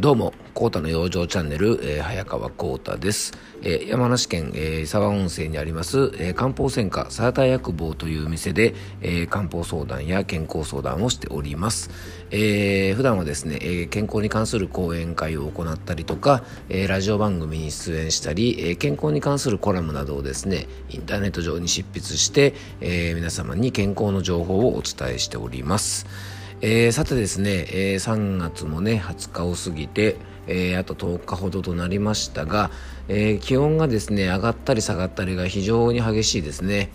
どうも、コータの養生チャンネル、えー、早川コータです。えー、山梨県、えー、沢温泉にあります、え、漢方専科サーター薬房という店で、え、漢方相談や健康相談をしております。え、普段はですね、え、健康に関する講演会を行ったりとか、え、ラジオ番組に出演したり、え、健康に関するコラムなどをですね、インターネット上に執筆して、え、皆様に健康の情報をお伝えしております。えー、さてですね、えー、3月もね20日を過ぎて、えー、あと10日ほどとなりましたが、え気温がですね上がったり下がったりが非常に激しいですね。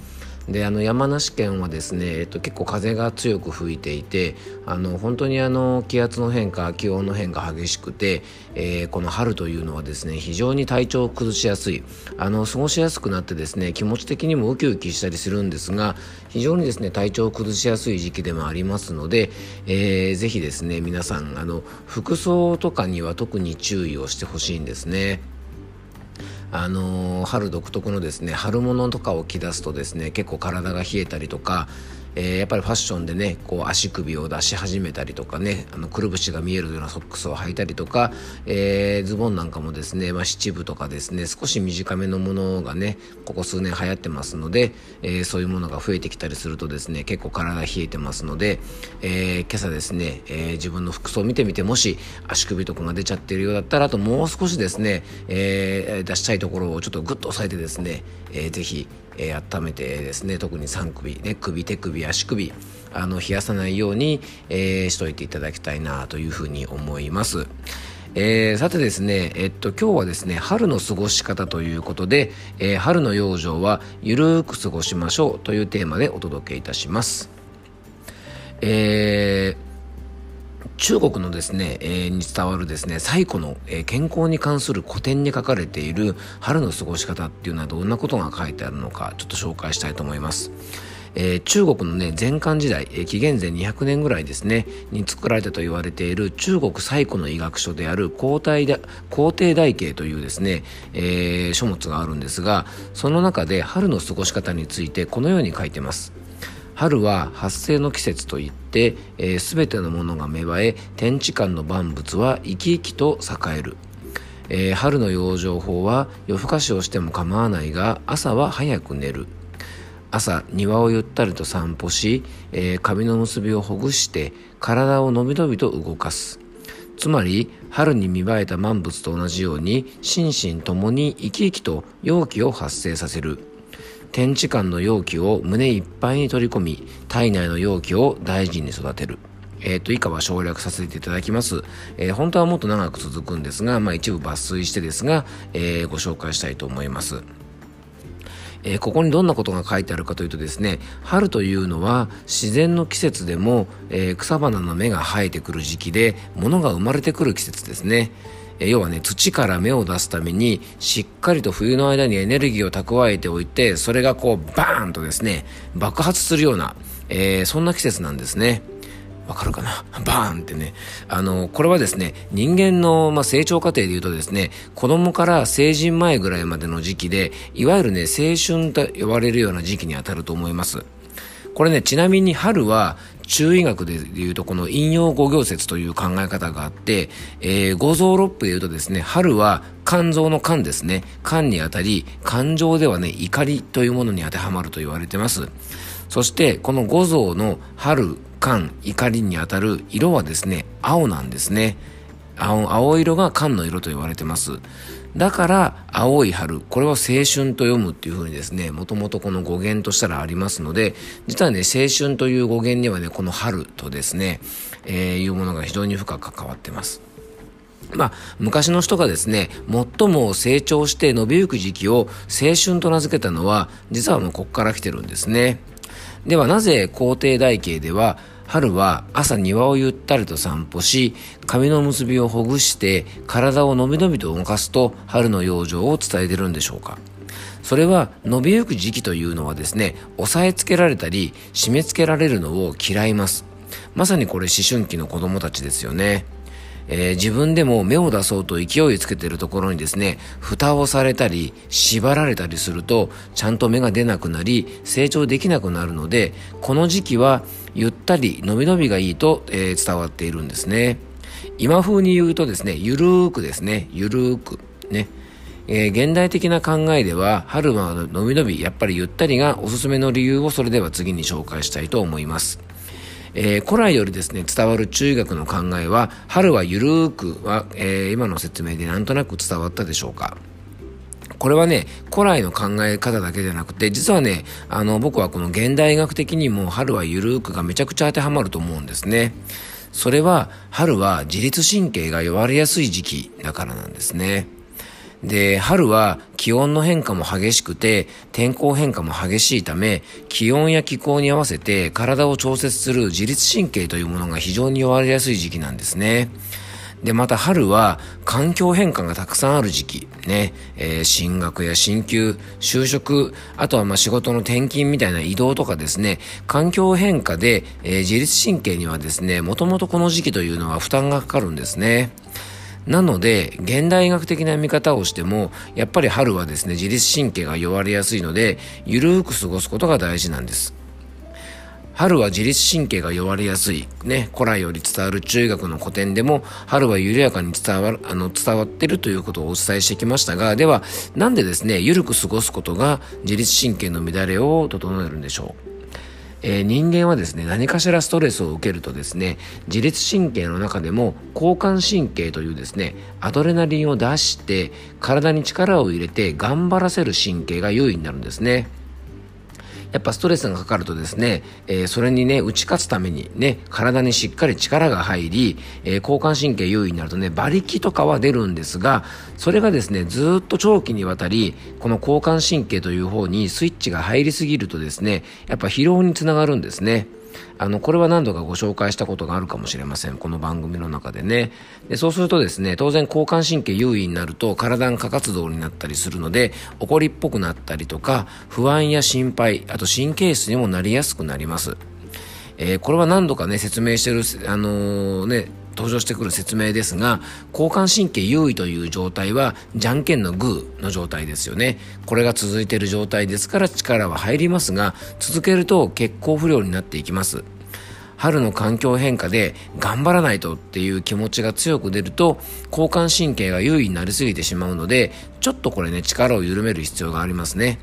であの山梨県はですね、えっと、結構風が強く吹いていてあの本当にあの気圧の変化気温の変化激しくて、えー、この春というのはですね非常に体調を崩しやすいあの過ごしやすくなってですね気持ち的にもウキウキしたりするんですが非常にですね体調を崩しやすい時期でもありますので、えー、ぜひですね皆さんあの服装とかには特に注意をしてほしいんですね。あのー、春独特のですね春物とかを着出すとですね結構体が冷えたりとかえー、やっぱりファッションでねこう足首を出し始めたりとかねあのくるぶしが見えるようなソックスを履いたりとか、えー、ズボンなんかもですね、まあ、七分とかですね少し短めのものがねここ数年流行ってますので、えー、そういうものが増えてきたりするとですね結構体冷えてますので、え今朝ですね、え自分の服装を見てみてもし足首とかが出ちゃってるようだったらあともう少しですね、え出したいところをちょっとグッと押さえてですね、えー、ぜひえー、温めてですね特に3首ね首手首足首あの冷やさないように、えー、しといていただきたいなというふうに思います。えー、さてですね、えっと、今日はですね、春の過ごし方ということで、えー、春の養生はゆるーく過ごしましょうというテーマでお届けいたします。えー中国のですね、えー、に伝わるですね、最古の、えー、健康に関する古典に書かれている春の過ごし方っていうのはどんなことが書いてあるのか、ちょっと紹介したいと思います。えー、中国のね、前漢時代、えー、紀元前200年ぐらいですね、に作られたと言われている中国最古の医学書である皇帝だ皇帝大経というですね、えー、書物があるんですが、その中で春の過ごし方についてこのように書いてます。春は発生の季節といって、えー、全てのものが芽生え天地間の万物は生き生きと栄える、えー、春の養生法は夜更かしをしても構わないが朝は早く寝る。朝庭をゆったりと散歩し、えー、髪の結びをほぐして体をのびのびと動かす。つまり春に見栄えた万物と同じように心身ともに生き生きと陽気を発生させる。天地間の容器を胸いっぱいに取り込み、体内の容器を大事に育てる。えっ、ー、と、以下は省略させていただきます。えー、本当はもっと長く続くんですが、まあ一部抜粋してですが、えー、ご紹介したいと思います。えー、ここにどんなことが書いてあるかというとですね、春というのは自然の季節でも、えー、草花の芽が生えてくる時期で、物が生まれてくる季節ですね。え要はね、土から芽を出すために、しっかりと冬の間にエネルギーを蓄えておいて、それがこう、バーンとですね、爆発するような、えー、そんな季節なんですね。わかるかな？バーンってね。あの、これはですね、人間の、まあ、成長過程で言うとですね、子供から成人前ぐらいまでの時期で、いわゆるね、青春と呼ばれるような時期にあたると思います。これね、ちなみに春は中医学でいうとこの引用五行説という考え方があって、えー、五臓六腑でいうとですね、春は肝臓の肝ですね。肝にあたり、感情ではね、怒りというものに当てはまると言われてます。そして、この五臓の春、肝、怒りにあたる色はですね、青なんですね。青青色が肝の色と言われてます。だから、青い春、これは青春と読むっていうふうにですね、もともとこの語源としたらありますので、実はね、青春という語源にはね、この春とですね、えー、いうものが非常に深く関わってます。まあ、昔の人がですね、最も成長して伸びゆく時期を青春と名付けたのは、実はもうここから来てるんですね。ではなぜ皇帝大慶では春は朝庭をゆったりと散歩し、髪の結びをほぐして体をのびのびと動かすと春の養生を伝えてるんでしょうかそれは伸びゆく時期というのはですね、押さえつけられたり締め付けられるのを嫌います。まさにこれ思春期の子供たちですよね。えー、自分でも目を出そうと勢いつけてるところにですね、蓋をされたり、縛られたりすると、ちゃんと目が出なくなり、成長できなくなるので、この時期は、ゆったり、伸び伸びがいいと、えー、伝わっているんですね。今風に言うとですね、ゆるーくですね、ゆるーく、ね。えー、現代的な考えでは、春はのびのび、やっぱりゆったりがおすすめの理由をそれでは次に紹介したいと思います。えー、古来よりですね、伝わる中学の考えは、春はゆるーくは、えー、今の説明でなんとなく伝わったでしょうか。これはね、古来の考え方だけじゃなくて、実はね、あの、僕はこの現代学的にも春はゆるーくがめちゃくちゃ当てはまると思うんですね。それは、春は自律神経が弱りやすい時期だからなんですね。で、春は気温の変化も激しくて、天候変化も激しいため、気温や気候に合わせて体を調節する自律神経というものが非常に弱りやすい時期なんですね。で、また春は環境変化がたくさんある時期。ね、えー、進学や進級、就職、あとはまあ仕事の転勤みたいな移動とかですね、環境変化で、えー、自律神経にはですね、もともとこの時期というのは負担がかかるんですね。なので、現代医学的な見方をしても、やっぱり春はですね、自律神経が弱りやすいので、ゆるーく過ごすことが大事なんです。春は自律神経が弱りやすい。ね、古来より伝わる中学の古典でも、春は緩やかに伝わる、あの、伝わってるということをお伝えしてきましたが、では、なんでですね、緩く過ごすことが自律神経の乱れを整えるんでしょう？えー、人間はですね何かしらストレスを受けるとですね自律神経の中でも交感神経というですねアドレナリンを出して体に力を入れて頑張らせる神経が優位になるんですね。やっぱストレスがかかるとですね、えー、それにね、打ち勝つためにね、体にしっかり力が入り、えー、交感神経優位になるとね、馬力とかは出るんですが、それがですね、ずっと長期にわたり、この交感神経という方にスイッチが入りすぎるとですね、やっぱ疲労につながるんですね。あの、これは何度かご紹介したことがあるかもしれません。この番組の中でね。でそうするとですね、当然交感神経優位になると体が過活動になったりするので、怒りっぽくなったりとか、不安や心配、あと神経質にもなりやすくなります。えー、これは何度かね、説明してる、あのー、ね、登場してくる説明ですが、交感神経優位という状態は、じゃんけんのグーの状態ですよね。これが続いている状態ですから力は入りますが、続けると血行不良になっていきます。春の環境変化で頑張らないとっていう気持ちが強く出ると交感神経が優位になりすぎてしまうのでちょっとこれね力を緩める必要がありますね。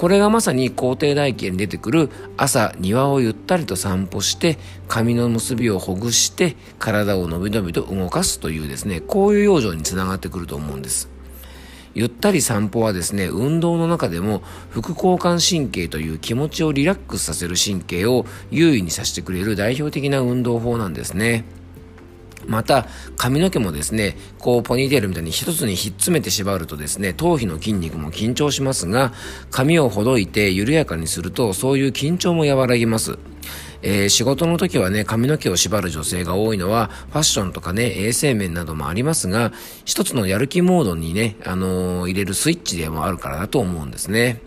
これがまさに皇帝大家に出てくる朝庭をゆったりと散歩して髪の結びをほぐして体をのびのびと動かすというですねこういう養生につながってくると思うんです。ゆったり散歩はですね運動の中でも副交感神経という気持ちをリラックスさせる神経を優位にさせてくれる代表的な運動法なんですね。また髪の毛もですねこうポニーテールみたいに一つにひっつめて縛るとですね頭皮の筋肉も緊張しますが髪をほどいて緩やかにするとそういう緊張も和らぎますえー、仕事の時はね、髪の毛を縛る女性が多いのは、ファッションとかね、衛生面などもありますが、一つのやる気モードにね、あのー、入れるスイッチでもあるからだと思うんですね。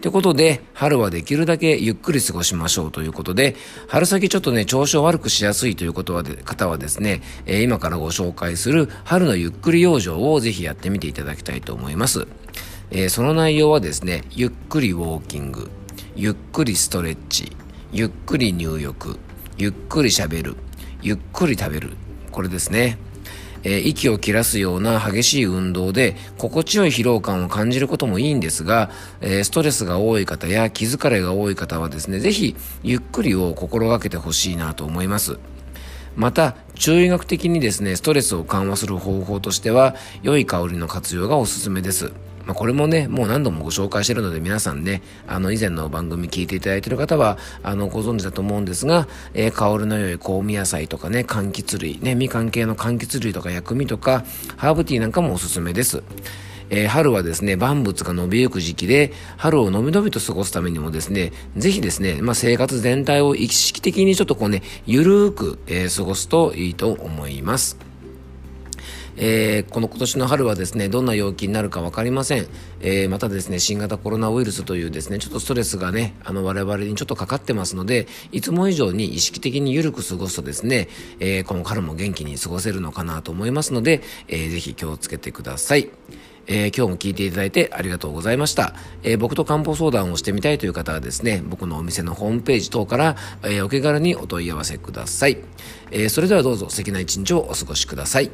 ということで、春はできるだけゆっくり過ごしましょうということで、春先ちょっとね、調子を悪くしやすいということはで方はですね、えー、今からご紹介する春のゆっくり養生をぜひやってみていただきたいと思います。えー、その内容はですね、ゆっくりウォーキング、ゆっくりストレッチ、ゆっくり入浴、ゆっくり喋る、ゆっくり食べる。これですね。えー、息を切らすような激しい運動で心地よい疲労感を感じることもいいんですが、えー、ストレスが多い方や気疲れが多い方はですね、ぜひゆっくりを心がけてほしいなと思います。また、中医学的にですね、ストレスを緩和する方法としては、良い香りの活用がおすすめです。まあ、これもね、もう何度もご紹介してるので皆さんね、あの以前の番組聞いていただいてる方は、あのご存知だと思うんですが、えー、香りの良い香味野菜とかね、柑橘類、ね、みかん系の柑橘類とか薬味とか、ハーブティーなんかもおすすめです。えー、春はですね、万物が伸びゆく時期で、春をのびのびと過ごすためにもですね、ぜひですね、まあ、生活全体を意識的にちょっとこうね、ゆるーく、えー、過ごすといいと思います。えー、この今年の春はですね、どんな陽気になるか分かりません。えー、またですね、新型コロナウイルスというですね、ちょっとストレスがね、あの我々にちょっとかかってますので、いつも以上に意識的に緩く過ごすとですね、えー、この春も元気に過ごせるのかなと思いますので、えー、ぜひ気をつけてください。えー、今日も聞いていただいてありがとうございました。えー、僕と漢方相談をしてみたいという方はですね、僕のお店のホームページ等から、えー、お気軽にお問い合わせください。えそれではどうぞ素敵な一日をお過ごしください。